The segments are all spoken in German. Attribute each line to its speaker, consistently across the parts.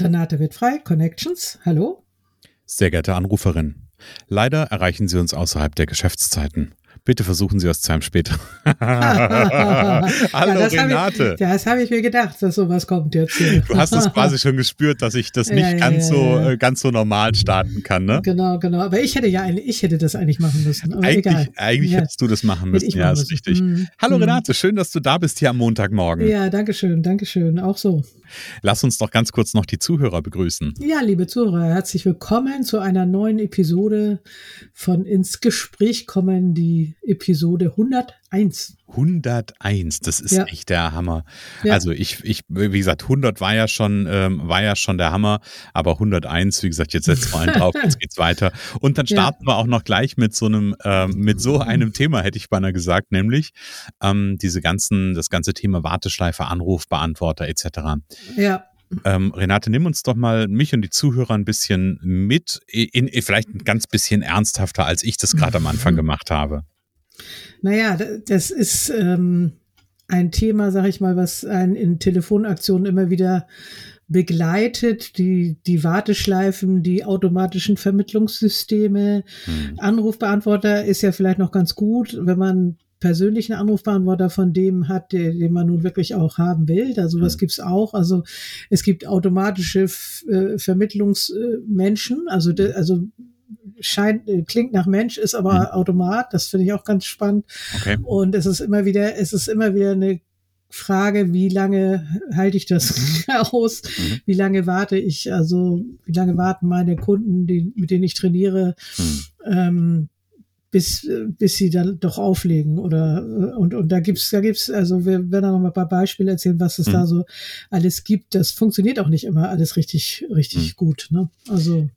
Speaker 1: Renate wird frei, Connections, hallo.
Speaker 2: Sehr geehrte Anruferin, leider erreichen Sie uns außerhalb der Geschäftszeiten. Bitte versuchen Sie es zu einem später. Hallo
Speaker 1: ja,
Speaker 2: Renate.
Speaker 1: Ich, das habe ich mir gedacht, dass sowas kommt jetzt. Hier.
Speaker 2: Du hast es quasi schon gespürt, dass ich das nicht ja, ganz ja, so äh, ganz so normal starten kann, ne?
Speaker 1: Genau, genau. Aber ich hätte ja eigentlich, ich hätte das eigentlich machen müssen. Aber
Speaker 2: eigentlich
Speaker 1: egal.
Speaker 2: eigentlich hättest du das machen müssen. Ja, ist richtig. Mhm. Hallo mhm. Renate, schön, dass du da bist hier am Montagmorgen.
Speaker 1: Ja, danke schön, danke schön. Auch so.
Speaker 2: Lass uns doch ganz kurz noch die Zuhörer begrüßen.
Speaker 1: Ja, liebe Zuhörer, herzlich willkommen zu einer neuen Episode von Ins Gespräch kommen, die Episode 101.
Speaker 2: 101, das ist ja. echt der Hammer. Ja. Also ich, ich, wie gesagt, 100 war ja schon, ähm, war ja schon der Hammer, aber 101, wie gesagt, jetzt setzen wir einen drauf, jetzt geht's weiter. Und dann starten ja. wir auch noch gleich mit so einem, ähm, mit so einem Thema, hätte ich beinahe gesagt, nämlich ähm, diese ganzen, das ganze Thema Warteschleife, Anrufbeantworter etc.
Speaker 1: Ja.
Speaker 2: Ähm, Renate, nimm uns doch mal mich und die Zuhörer ein bisschen mit, in, in vielleicht ein ganz bisschen ernsthafter, als ich das gerade am Anfang gemacht habe.
Speaker 1: Naja, das ist ähm, ein Thema, sag ich mal, was einen in Telefonaktionen immer wieder begleitet, die, die Warteschleifen, die automatischen Vermittlungssysteme. Hm. Anrufbeantworter ist ja vielleicht noch ganz gut, wenn man persönlichen Anrufbeantworter von dem hat, den, den man nun wirklich auch haben will. Da sowas hm. gibt's auch. Also es gibt automatische äh, Vermittlungsmenschen, also de, also scheint, äh, klingt nach Mensch, ist aber mhm. Automat. Das finde ich auch ganz spannend. Okay. Und es ist immer wieder, es ist immer wieder eine Frage, wie lange halte ich das aus? Mhm. Wie lange warte ich? Also, wie lange warten meine Kunden, die, mit denen ich trainiere, mhm. ähm, bis, bis sie dann doch auflegen oder, und, und da gibt's, da gibt's, also wir werden da noch mal ein paar Beispiele erzählen, was es mhm. da so alles gibt. Das funktioniert auch nicht immer alles richtig, richtig mhm. gut, ne? Also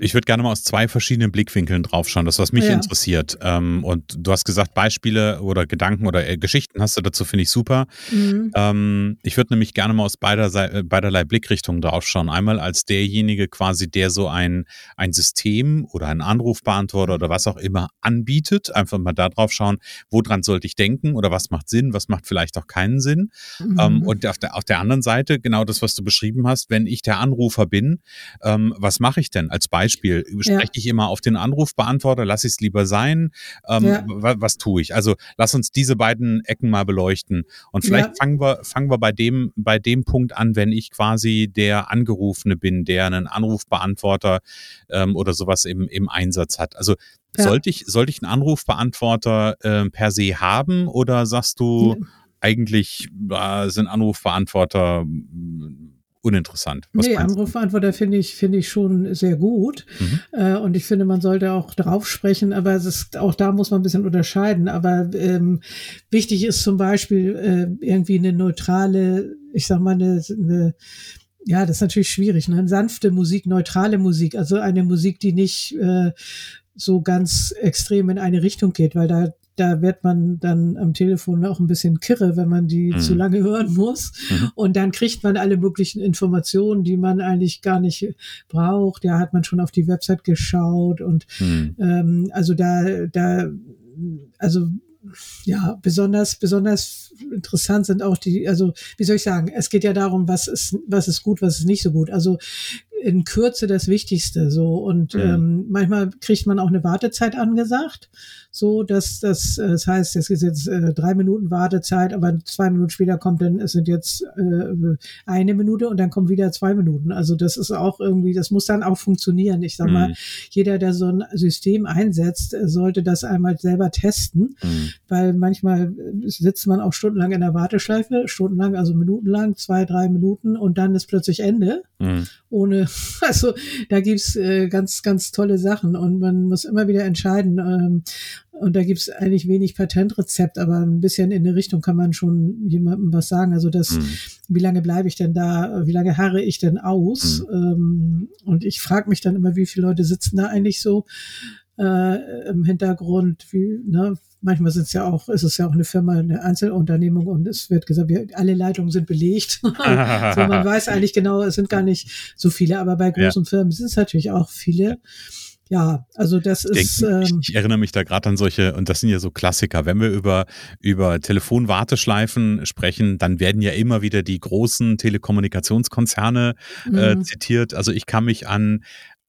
Speaker 2: ich würde gerne mal aus zwei verschiedenen Blickwinkeln draufschauen, das was mich ja. interessiert. Ähm, und du hast gesagt, Beispiele oder Gedanken oder äh, Geschichten hast du dazu, finde ich super. Mhm. Ähm, ich würde nämlich gerne mal aus beider, äh, beiderlei Blickrichtungen draufschauen. Einmal als derjenige quasi, der so ein, ein System oder einen Anrufbeantworter oder was auch immer anbietet. Einfach mal da drauf schauen, woran sollte ich denken oder was macht Sinn, was macht vielleicht auch keinen Sinn. Mhm. Ähm, und auf der, auf der anderen Seite genau das, was du beschrieben hast, wenn ich der Anrufer bin, ähm, was mache ich denn als Beispiel. Spreche ich immer auf den Anrufbeantworter, lasse ich es lieber sein? Ähm, ja. was, was tue ich? Also lass uns diese beiden Ecken mal beleuchten. Und vielleicht ja. fangen wir, fangen wir bei dem, bei dem Punkt an, wenn ich quasi der Angerufene bin, der einen Anrufbeantworter ähm, oder sowas im, im Einsatz hat. Also ja. sollte ich, sollte ich einen Anrufbeantworter äh, per se haben oder sagst du, eigentlich äh, sind Anrufbeantworter uninteressant.
Speaker 1: Was nee, Anrufbeantworter finde ich, finde ich schon sehr gut. Mhm. Äh, und ich finde, man sollte auch drauf sprechen, aber es ist, auch da muss man ein bisschen unterscheiden. Aber ähm, wichtig ist zum Beispiel äh, irgendwie eine neutrale, ich sag mal, eine, eine ja, das ist natürlich schwierig. Ne? Sanfte Musik, neutrale Musik, also eine Musik, die nicht äh, so ganz extrem in eine Richtung geht, weil da da wird man dann am Telefon auch ein bisschen kirre, wenn man die mhm. zu lange hören muss. Mhm. Und dann kriegt man alle möglichen Informationen, die man eigentlich gar nicht braucht. Ja, hat man schon auf die Website geschaut und mhm. ähm, also da, da, also ja, besonders, besonders interessant sind auch die, also wie soll ich sagen, es geht ja darum, was ist, was ist gut, was ist nicht so gut. Also in Kürze das Wichtigste so und mhm. ähm, manchmal kriegt man auch eine Wartezeit angesagt so, dass das, das heißt, es ist jetzt äh, drei Minuten Wartezeit, aber zwei Minuten später kommt dann, es sind jetzt äh, eine Minute und dann kommen wieder zwei Minuten. Also das ist auch irgendwie, das muss dann auch funktionieren. Ich sag mal, mhm. jeder, der so ein System einsetzt, sollte das einmal selber testen, mhm. weil manchmal sitzt man auch stundenlang in der Warteschleife, stundenlang, also minutenlang, zwei, drei Minuten und dann ist plötzlich Ende. Mhm. Ohne, also da gibt's äh, ganz, ganz tolle Sachen und man muss immer wieder entscheiden. Ähm, und da gibt's eigentlich wenig Patentrezept, aber ein bisschen in eine Richtung kann man schon jemandem was sagen. Also das, mhm. wie lange bleibe ich denn da, wie lange harre ich denn aus? Mhm. Ähm, und ich frage mich dann immer, wie viele Leute sitzen da eigentlich so äh, im Hintergrund, wie, ne, manchmal sind es ja auch, ist es ja auch eine Firma, eine Einzelunternehmung und es wird gesagt, wir, alle Leitungen sind belegt. so, man weiß eigentlich genau, es sind gar nicht so viele, aber bei großen ja. Firmen sind es natürlich auch viele. Ja, also das
Speaker 2: ich
Speaker 1: ist.
Speaker 2: Denke, ähm, ich, erinnere mich da gerade an solche, und das sind ja so Klassiker. Wenn wir über, über Telefonwarteschleifen sprechen, dann werden ja immer wieder die großen Telekommunikationskonzerne äh, mhm. zitiert. Also ich kann mich an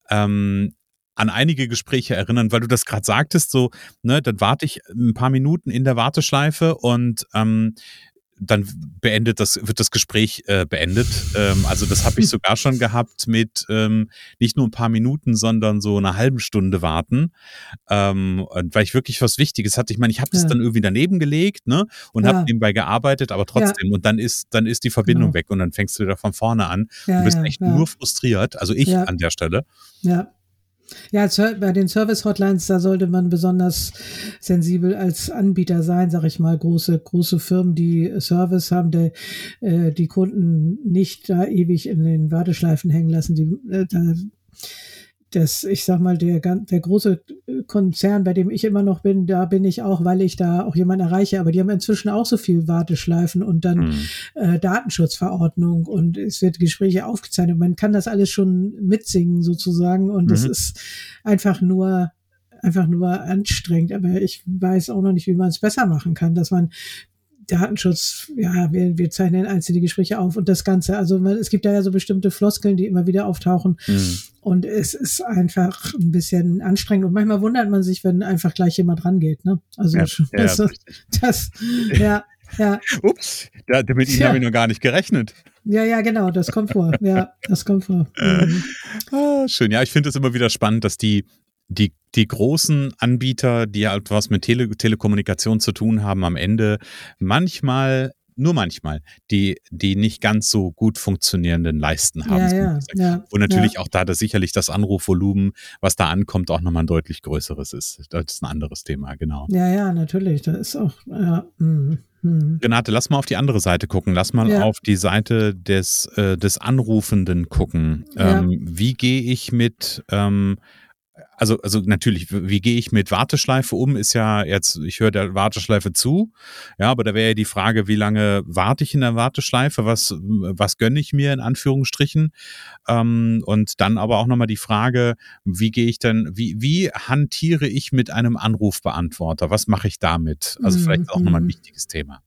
Speaker 2: ähm, an einige Gespräche erinnern, weil du das gerade sagtest, so, ne, dann warte ich ein paar Minuten in der Warteschleife und ähm, dann beendet das, wird das Gespräch äh, beendet. Ähm, also das habe ich sogar schon gehabt mit ähm, nicht nur ein paar Minuten, sondern so einer halben Stunde warten, ähm, weil ich wirklich was Wichtiges hatte. Ich meine, ich habe das ja. dann irgendwie daneben gelegt, ne, und ja. habe nebenbei gearbeitet, aber trotzdem. Ja. Und dann ist dann ist die Verbindung genau. weg und dann fängst du wieder von vorne an. Du bist echt nur frustriert. Also ich an der Stelle.
Speaker 1: Ja. Ja, bei den Service-Hotlines, da sollte man besonders sensibel als Anbieter sein, sag ich mal. Große, große Firmen, die Service haben, die, äh, die Kunden nicht da ewig in den Warteschleifen hängen lassen. Die, äh, da das, ich sag mal, der, der große Konzern, bei dem ich immer noch bin, da bin ich auch, weil ich da auch jemanden erreiche, aber die haben inzwischen auch so viel Warteschleifen und dann mhm. äh, Datenschutzverordnung und es wird Gespräche aufgezeichnet. Man kann das alles schon mitsingen sozusagen und es mhm. ist einfach nur einfach nur anstrengend, aber ich weiß auch noch nicht, wie man es besser machen kann, dass man Datenschutz, ja, wir, wir zeichnen einzelne Gespräche auf und das Ganze. Also man, es gibt da ja so bestimmte Floskeln, die immer wieder auftauchen. Mhm. Und es ist einfach ein bisschen anstrengend. Und manchmal wundert man sich, wenn einfach gleich jemand rangeht. Ne? Also ja, das, ja, das, ja, ja.
Speaker 2: Ups, da, damit ja. habe ich noch gar nicht gerechnet.
Speaker 1: Ja, ja, genau, das kommt vor. Ja, das kommt vor. Mhm.
Speaker 2: Ah, schön. Ja, ich finde es immer wieder spannend, dass die die, die großen Anbieter, die halt was mit Tele Telekommunikation zu tun haben, am Ende manchmal nur manchmal, die, die nicht ganz so gut funktionierenden Leisten haben.
Speaker 1: Ja, ja, ja,
Speaker 2: Und natürlich ja. auch da, dass sicherlich das Anrufvolumen, was da ankommt, auch nochmal ein deutlich größeres ist. Das ist ein anderes Thema, genau.
Speaker 1: Ja, ja, natürlich. Das ist auch, ja. Mh.
Speaker 2: Hm. Renate, lass mal auf die andere Seite gucken. Lass mal ja. auf die Seite des, äh, des Anrufenden gucken. Ähm, ja. Wie gehe ich mit ähm, also, also natürlich, wie gehe ich mit Warteschleife um, ist ja jetzt, ich höre der Warteschleife zu, ja, aber da wäre ja die Frage, wie lange warte ich in der Warteschleife, was, was gönne ich mir in Anführungsstrichen? Ähm, und dann aber auch nochmal die Frage, wie gehe ich denn, wie, wie hantiere ich mit einem Anrufbeantworter? Was mache ich damit? Also mhm. vielleicht auch nochmal ein mhm. wichtiges Thema.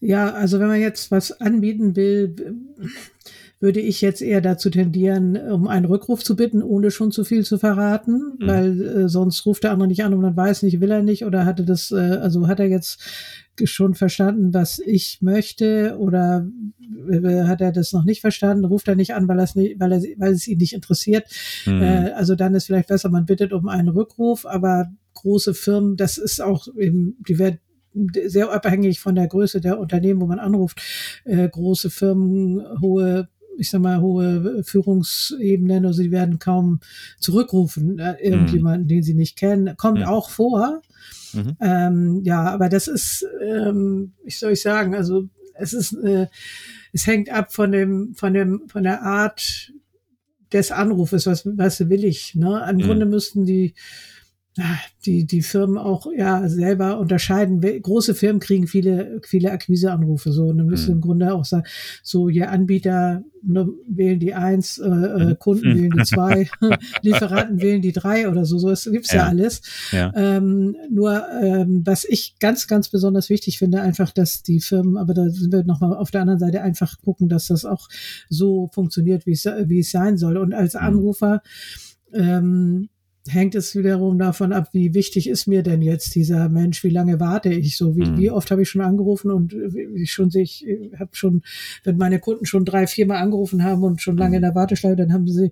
Speaker 1: Ja, also wenn man jetzt was anbieten will, würde ich jetzt eher dazu tendieren, um einen Rückruf zu bitten, ohne schon zu viel zu verraten, mhm. weil äh, sonst ruft der andere nicht an und man weiß nicht, will er nicht oder hatte das, äh, also hat er jetzt schon verstanden, was ich möchte oder äh, hat er das noch nicht verstanden, ruft er nicht an, weil, nicht, weil, er, weil es ihn nicht interessiert. Mhm. Äh, also dann ist vielleicht besser, man bittet um einen Rückruf, aber große Firmen, das ist auch eben, die werden sehr abhängig von der Größe der Unternehmen, wo man anruft. Äh, große Firmen, hohe ich sag mal, hohe Führungsebenen, also sie werden kaum zurückrufen, äh, irgendjemanden, mhm. den sie nicht kennen. Kommt mhm. auch vor. Mhm. Ähm, ja, aber das ist, ähm, ich soll ich sagen, also es ist, äh, es hängt ab von dem, von dem, von der Art des Anrufes, was, was will ich. Ne? Im mhm. Grunde müssten die die, die Firmen auch ja selber unterscheiden. Große Firmen kriegen viele, viele Akquiseanrufe so. Und dann müssen mhm. im Grunde auch sagen, so ihr Anbieter ne, wählen die eins, äh, äh mhm. Kunden wählen die zwei, Lieferanten wählen die drei oder so. So das gibt's ja, ja alles. Ja. Ähm, nur ähm, was ich ganz, ganz besonders wichtig finde, einfach, dass die Firmen, aber da sind wir nochmal auf der anderen Seite einfach gucken, dass das auch so funktioniert, wie es, wie es sein soll. Und als mhm. Anrufer ähm, hängt es wiederum davon ab, wie wichtig ist mir denn jetzt dieser Mensch, wie lange warte ich so, wie, mhm. wie oft habe ich schon angerufen und ich schon sehe, ich habe schon, wenn meine Kunden schon drei, viermal angerufen haben und schon lange mhm. in der Warteschleife, dann haben sie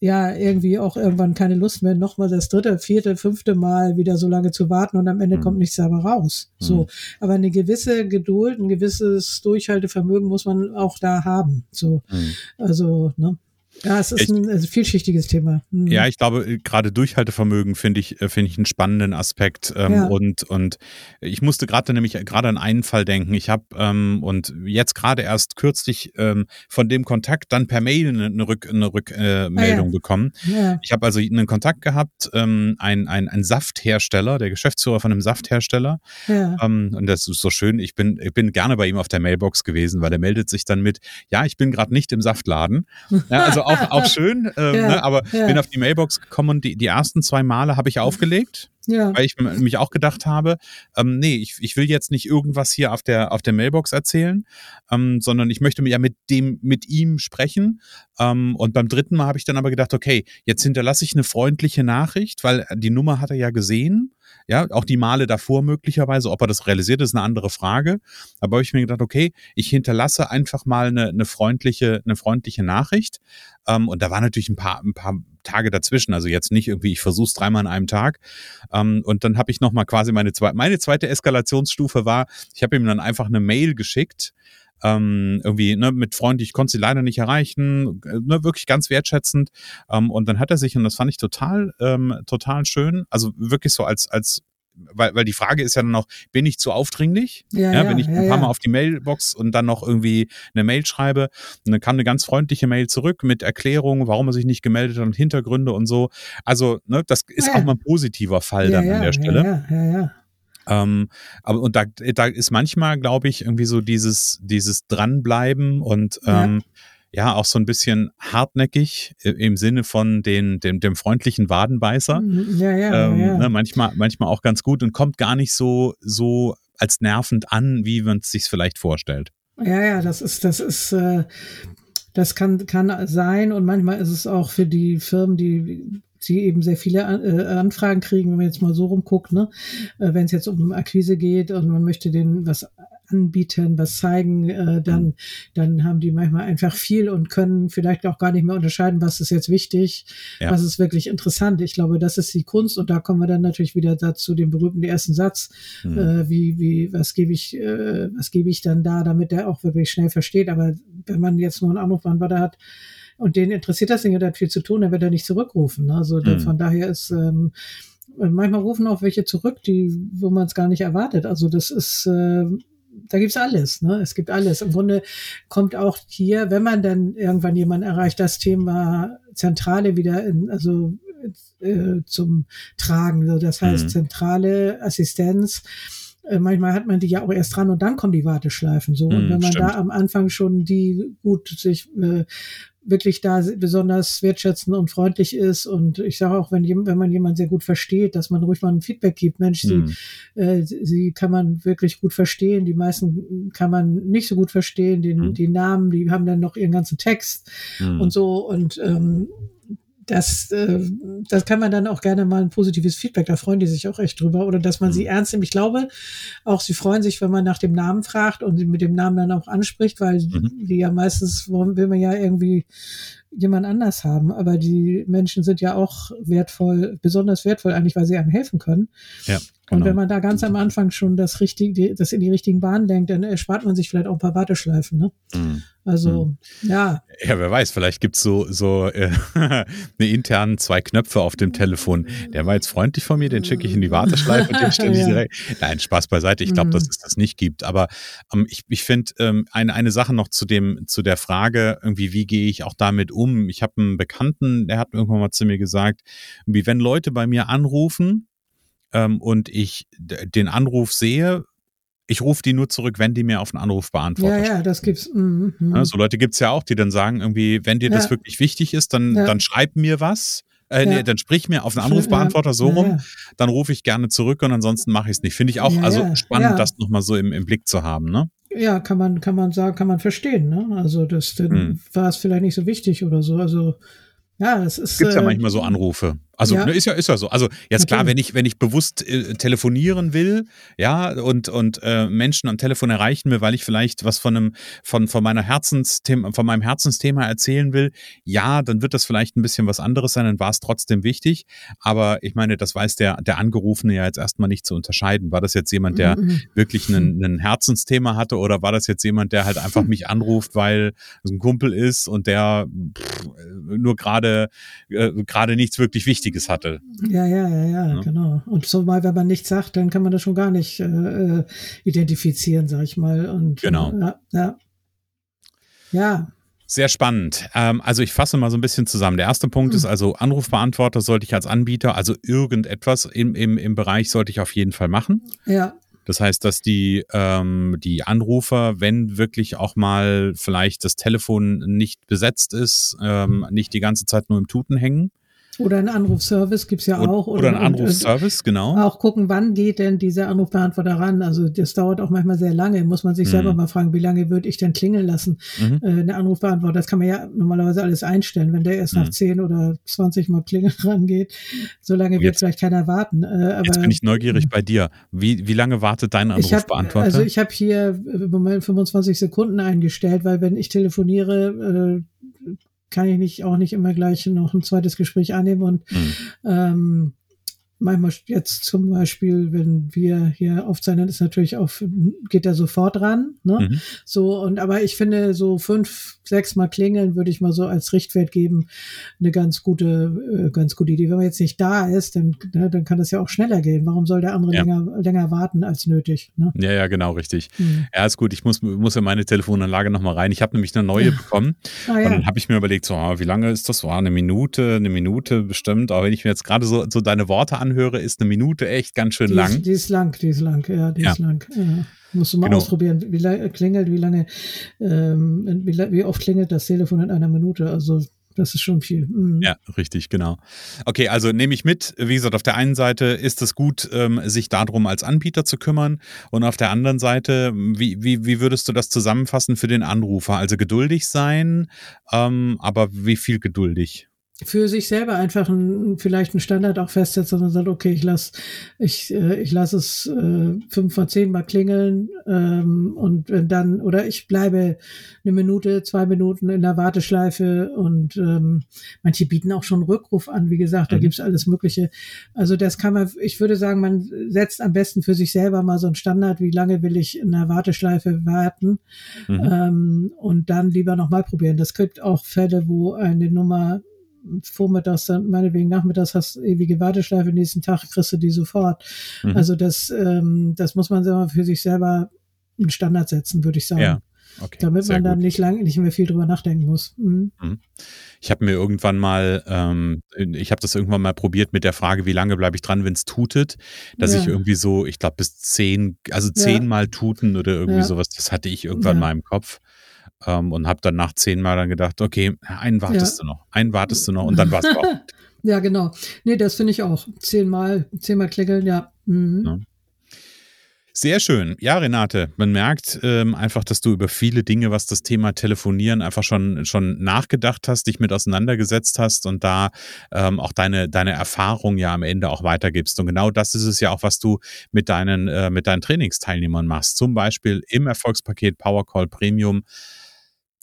Speaker 1: ja irgendwie auch irgendwann keine Lust mehr, nochmal das dritte, vierte, fünfte Mal wieder so lange zu warten und am Ende mhm. kommt nichts dabei raus. Mhm. So. Aber eine gewisse Geduld, ein gewisses Durchhaltevermögen muss man auch da haben. So. Mhm. Also, ne? Ja, es ist ich, ein also vielschichtiges Thema.
Speaker 2: Mhm. Ja, ich glaube, äh, gerade Durchhaltevermögen finde ich, äh, finde ich einen spannenden Aspekt. Ähm, ja. und, und ich musste gerade nämlich gerade an einen Fall denken. Ich habe ähm, und jetzt gerade erst kürzlich ähm, von dem Kontakt dann per Mail eine, Rück, eine Rückmeldung äh, ah, ja. bekommen. Ja. Ich habe also einen Kontakt gehabt, ähm, ein, ein, ein Safthersteller, der Geschäftsführer von einem Safthersteller. Ähm, und das ist so schön. Ich bin, ich bin gerne bei ihm auf der Mailbox gewesen, weil er meldet sich dann mit, ja, ich bin gerade nicht im Saftladen. Also auch, auch schön, ähm, ja, ne, aber ja. bin auf die Mailbox gekommen und die, die ersten zwei Male habe ich aufgelegt. Ja. Weil ich mich auch gedacht habe, ähm, nee, ich, ich will jetzt nicht irgendwas hier auf der, auf der Mailbox erzählen, ähm, sondern ich möchte ja mit dem, mit ihm sprechen. Ähm, und beim dritten Mal habe ich dann aber gedacht, okay, jetzt hinterlasse ich eine freundliche Nachricht, weil die Nummer hat er ja gesehen. Ja, auch die Male davor möglicherweise, ob er das realisiert, ist eine andere Frage. Aber habe ich mir gedacht, okay, ich hinterlasse einfach mal eine, eine freundliche, eine freundliche Nachricht. Ähm, und da war natürlich ein paar, ein paar Tage dazwischen. Also jetzt nicht irgendwie, ich versuche es dreimal an einem Tag. Ähm, und dann habe ich nochmal quasi meine zweite, meine zweite Eskalationsstufe war, ich habe ihm dann einfach eine Mail geschickt, ähm, irgendwie ne, mit Freunden, ich konnte sie leider nicht erreichen, äh, ne, wirklich ganz wertschätzend. Ähm, und dann hat er sich, und das fand ich total, ähm, total schön, also wirklich so als, als weil, weil die Frage ist ja dann noch, bin ich zu aufdringlich? Ja, ja wenn ich ja, ein paar Mal auf die Mailbox und dann noch irgendwie eine Mail schreibe, und dann kam eine ganz freundliche Mail zurück mit Erklärungen, warum er sich nicht gemeldet hat und Hintergründe und so. Also, ne, das ist auch mal ein positiver Fall dann an der Stelle. Ja, ja, ja. Ähm, aber und da, da ist manchmal, glaube ich, irgendwie so dieses, dieses Dranbleiben und ähm, ja auch so ein bisschen hartnäckig im Sinne von den, dem, dem freundlichen Wadenbeißer. Mhm, ja, ja, ähm, ja. Ne, manchmal, manchmal auch ganz gut und kommt gar nicht so, so als nervend an, wie man es sich vielleicht vorstellt.
Speaker 1: Ja, ja, das ist, das ist, äh, das kann, kann sein und manchmal ist es auch für die Firmen, die sie eben sehr viele äh, Anfragen kriegen, wenn man jetzt mal so rumguckt, ne? Äh, wenn es jetzt um Akquise geht und man möchte denen was anbieten, was zeigen, äh, dann, mhm. dann haben die manchmal einfach viel und können vielleicht auch gar nicht mehr unterscheiden, was ist jetzt wichtig, ja. was ist wirklich interessant. Ich glaube, das ist die Kunst und da kommen wir dann natürlich wieder dazu dem berühmten ersten Satz, mhm. wie, wie, was gebe ich, was gebe ich dann da, damit der auch wirklich schnell versteht. Aber wenn man jetzt nur einen Anrufbeantworter hat, und den interessiert das Ding, der hat viel zu tun, dann wird er nicht zurückrufen. Ne? Also mhm. von daher ist ähm, manchmal rufen auch welche zurück, die, wo man es gar nicht erwartet. Also das ist äh, da gibt's alles, ne? Es gibt alles. Im Grunde kommt auch hier, wenn man dann irgendwann jemanden erreicht, das Thema Zentrale wieder in, also äh, zum Tragen. So, das heißt, mhm. zentrale Assistenz. Äh, manchmal hat man die ja auch erst dran und dann kommen die Warteschleifen so. Und mhm, wenn man stimmt. da am Anfang schon die gut sich äh, wirklich da besonders wertschätzend und freundlich ist. Und ich sage auch, wenn, wenn man jemanden sehr gut versteht, dass man ruhig mal ein Feedback gibt. Mensch, mhm. sie, äh, sie kann man wirklich gut verstehen. Die meisten kann man nicht so gut verstehen. Den, mhm. Die Namen, die haben dann noch ihren ganzen Text mhm. und so. Und ähm, das, äh, das kann man dann auch gerne mal ein positives Feedback, da freuen die sich auch echt drüber. Oder dass man sie mhm. ernst nimmt. Ich glaube, auch sie freuen sich, wenn man nach dem Namen fragt und sie mit dem Namen dann auch anspricht, weil mhm. die ja meistens, will man ja irgendwie jemand anders haben. Aber die Menschen sind ja auch wertvoll, besonders wertvoll eigentlich, weil sie einem helfen können. Ja. Genau. Und wenn man da ganz am Anfang schon das richtige, das in die richtigen Bahnen lenkt, dann erspart man sich vielleicht auch ein paar Warteschleifen. Ne? Mhm. Also, mhm. ja.
Speaker 2: Ja, wer weiß, vielleicht gibt's so, so äh, eine internen zwei Knöpfe auf dem Telefon. Der war jetzt freundlich von mir, den schicke ich in die Warteschleife und den stelle ich ja. direkt. Nein, Spaß beiseite. Ich glaube, mhm. dass es das nicht gibt. Aber ähm, ich, ich finde ähm, eine, eine Sache noch zu dem, zu der Frage, irgendwie, wie gehe ich auch damit um? Ich habe einen Bekannten, der hat irgendwann mal zu mir gesagt, wie wenn Leute bei mir anrufen, ähm, und ich den Anruf sehe, ich rufe die nur zurück, wenn die mir auf einen Anruf beantworten.
Speaker 1: Ja, ja, das gibt's. Mm.
Speaker 2: Ja, so Leute gibt's ja auch, die dann sagen, irgendwie, wenn dir ja. das wirklich wichtig ist, dann, ja. dann schreib mir was. Äh, nee, dann sprich mir auf einen Anrufbeantworter so rum, dann rufe ich gerne zurück und ansonsten mache ich es nicht. Finde ich auch also spannend, das nochmal so im, im Blick zu haben, ne?
Speaker 1: Ja, kann man, kann man sagen, kann man verstehen, ne? Also das dann hm. war es vielleicht nicht so wichtig oder so. Also Ja, das ist.
Speaker 2: Gibt ja äh, manchmal so Anrufe. Also ja. Ne, ist ja ist ja so. Also jetzt klar, wenn ich wenn ich bewusst äh, telefonieren will, ja und und äh, Menschen am Telefon erreichen will, weil ich vielleicht was von einem von von meiner Herzensthema von meinem Herzensthema erzählen will, ja, dann wird das vielleicht ein bisschen was anderes sein, dann war es trotzdem wichtig. Aber ich meine, das weiß der der Angerufene ja jetzt erstmal nicht zu unterscheiden. War das jetzt jemand, der mhm. wirklich ein, ein Herzensthema hatte oder war das jetzt jemand, der halt einfach mich anruft, weil es ein Kumpel ist und der pff, nur gerade äh, gerade nichts wirklich Wichtiges hatte.
Speaker 1: Ja, ja, ja, ja, ja, genau. Und zumal, wenn man nichts sagt, dann kann man das schon gar nicht äh, äh identifizieren, sag ich mal. Und,
Speaker 2: genau.
Speaker 1: Äh, ja, ja. ja.
Speaker 2: Sehr spannend. Ähm, also ich fasse mal so ein bisschen zusammen. Der erste Punkt mhm. ist also Anrufbeantworter sollte ich als Anbieter, also irgendetwas im, im, im Bereich sollte ich auf jeden Fall machen.
Speaker 1: Ja.
Speaker 2: Das heißt, dass die, ähm, die Anrufer, wenn wirklich auch mal vielleicht das Telefon nicht besetzt ist, ähm, nicht die ganze Zeit nur im Tuten hängen,
Speaker 1: oder ein Anrufservice gibt's ja auch.
Speaker 2: Oder, oder ein Anrufservice, genau.
Speaker 1: Auch gucken, wann geht denn dieser Anrufbeantworter ran. Also das dauert auch manchmal sehr lange. Muss man sich mhm. selber mal fragen, wie lange würde ich denn klingeln lassen? Mhm. Äh, eine Anrufbeantworter, das kann man ja normalerweise alles einstellen. Wenn der erst mhm. nach 10 oder 20 Mal klingeln rangeht, so lange wird vielleicht keiner warten. Äh, aber,
Speaker 2: jetzt bin ich neugierig bei dir. Wie, wie lange wartet dein Anrufbeantworter?
Speaker 1: Ich hab, also ich habe hier im Moment 25 Sekunden eingestellt, weil wenn ich telefoniere, äh, kann ich nicht auch nicht immer gleich noch ein zweites Gespräch annehmen und mhm. ähm, manchmal jetzt zum Beispiel, wenn wir hier aufzeichnen, ist natürlich auch, geht er sofort ran, ne? Mhm. So, und aber ich finde, so fünf, sechs Mal klingeln würde ich mal so als Richtwert geben, eine ganz gute, äh, ganz gute Idee. Wenn man jetzt nicht da ist, dann, ne, dann kann das ja auch schneller gehen. Warum soll der andere ja. länger, länger warten als nötig? Ne?
Speaker 2: Ja, ja, genau, richtig. Mhm. Ja, ist gut. Ich muss, muss in meine Telefonanlage nochmal rein. Ich habe nämlich eine neue bekommen. ah, ja. Und dann habe ich mir überlegt, so, ah, wie lange ist das? War eine Minute, eine Minute bestimmt. Aber wenn ich mir jetzt gerade so, so deine Worte anhöre, ist eine Minute echt ganz schön
Speaker 1: die
Speaker 2: lang.
Speaker 1: Ist, die ist lang, die ist lang, ja, die ja. ist lang. Ja. Musst du mal genau. ausprobieren, wie lange klingelt, wie lange, ähm, wie, wie, oft klingelt das Telefon in einer Minute. Also das ist schon viel. Mhm.
Speaker 2: Ja, richtig, genau. Okay, also nehme ich mit. Wie gesagt, auf der einen Seite ist es gut, ähm, sich darum als Anbieter zu kümmern. Und auf der anderen Seite, wie, wie, wie würdest du das zusammenfassen für den Anrufer? Also geduldig sein, ähm, aber wie viel geduldig?
Speaker 1: Für sich selber einfach ein, vielleicht einen Standard auch festsetzen und sagt, okay, ich lasse ich, äh, ich lass es äh, fünf von zehn mal klingeln ähm, und wenn dann, oder ich bleibe eine Minute, zwei Minuten in der Warteschleife und ähm, manche bieten auch schon Rückruf an, wie gesagt, da mhm. gibt's alles Mögliche. Also das kann man, ich würde sagen, man setzt am besten für sich selber mal so einen Standard, wie lange will ich in der Warteschleife warten mhm. ähm, und dann lieber nochmal probieren. Das gibt auch Fälle, wo eine Nummer vormittags, dann meinetwegen nachmittags hast du ewige Warteschleife, nächsten Tag kriegst du die sofort. Mhm. Also das, ähm, das muss man selber für sich selber einen Standard setzen, würde ich sagen. Ja. Okay, Damit man dann gut. nicht lang, nicht mehr viel drüber nachdenken muss. Mhm.
Speaker 2: mhm. Ich habe mir irgendwann mal, ähm, ich habe das irgendwann mal probiert mit der Frage, wie lange bleibe ich dran, wenn es tutet, dass ja. ich irgendwie so, ich glaube bis zehn, also zehnmal ja. tuten oder irgendwie ja. sowas, das hatte ich irgendwann mal im Kopf ähm, und habe dann nach zehnmal dann gedacht, okay, einen wartest ja. du noch, einen wartest du noch und dann war es auch.
Speaker 1: ja, genau. Nee, das finde ich auch. Zehnmal, zehnmal klingeln, ja. Mhm. ja.
Speaker 2: Sehr schön. Ja, Renate, man merkt ähm, einfach, dass du über viele Dinge, was das Thema Telefonieren einfach schon, schon nachgedacht hast, dich mit auseinandergesetzt hast und da ähm, auch deine, deine Erfahrung ja am Ende auch weitergibst. Und genau das ist es ja auch, was du mit deinen, äh, mit deinen Trainingsteilnehmern machst. Zum Beispiel im Erfolgspaket Powercall Premium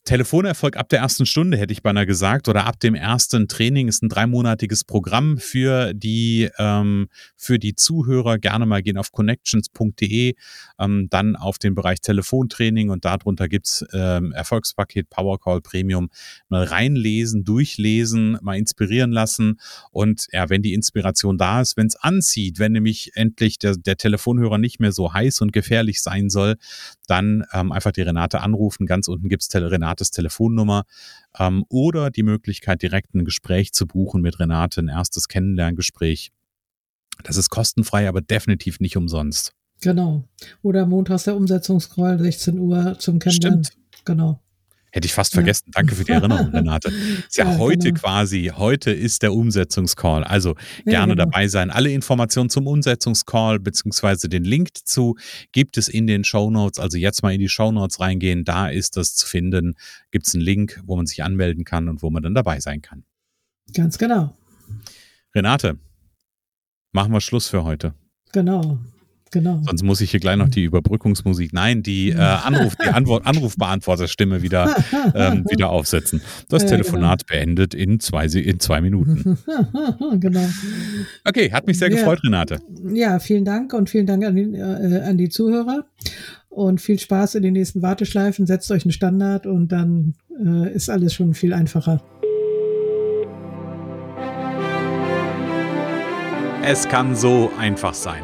Speaker 2: Telefonerfolg ab der ersten Stunde, hätte ich beinahe gesagt, oder ab dem ersten Training ist ein dreimonatiges Programm für die, ähm, für die Zuhörer. Gerne mal gehen auf connections.de, ähm, dann auf den Bereich Telefontraining und darunter gibt's ähm, Erfolgspaket Powercall Premium. Mal reinlesen, durchlesen, mal inspirieren lassen und ja, wenn die Inspiration da ist, wenn es anzieht, wenn nämlich endlich der, der Telefonhörer nicht mehr so heiß und gefährlich sein soll, dann ähm, einfach die Renate anrufen. Ganz unten gibt's Renate Renates Telefonnummer ähm, oder die Möglichkeit, direkt ein Gespräch zu buchen mit Renate, ein erstes Kennenlerngespräch. Das ist kostenfrei, aber definitiv nicht umsonst.
Speaker 1: Genau. Oder montags der Umsetzungscall, 16 Uhr zum Kennenlernen. Stimmt. Genau.
Speaker 2: Hätte ich fast vergessen. Ja. Danke für die Erinnerung, Renate. Ist ja, ja heute genau. quasi, heute ist der Umsetzungscall. Also gerne genau. dabei sein. Alle Informationen zum Umsetzungscall beziehungsweise den Link dazu gibt es in den Show Notes. Also jetzt mal in die Show Notes reingehen. Da ist das zu finden. Gibt es einen Link, wo man sich anmelden kann und wo man dann dabei sein kann.
Speaker 1: Ganz genau.
Speaker 2: Renate, machen wir Schluss für heute.
Speaker 1: Genau. Genau.
Speaker 2: Sonst muss ich hier gleich noch die Überbrückungsmusik, nein, die äh, Anruf, die Antwort, Anrufbeantworterstimme wieder, ähm, wieder aufsetzen. Das ja, Telefonat genau. beendet in zwei, in zwei Minuten. genau. Okay, hat mich sehr ja. gefreut, Renate.
Speaker 1: Ja, vielen Dank und vielen Dank an die, äh, an die Zuhörer und viel Spaß in den nächsten Warteschleifen. Setzt euch einen Standard und dann äh, ist alles schon viel einfacher.
Speaker 2: Es kann so einfach sein.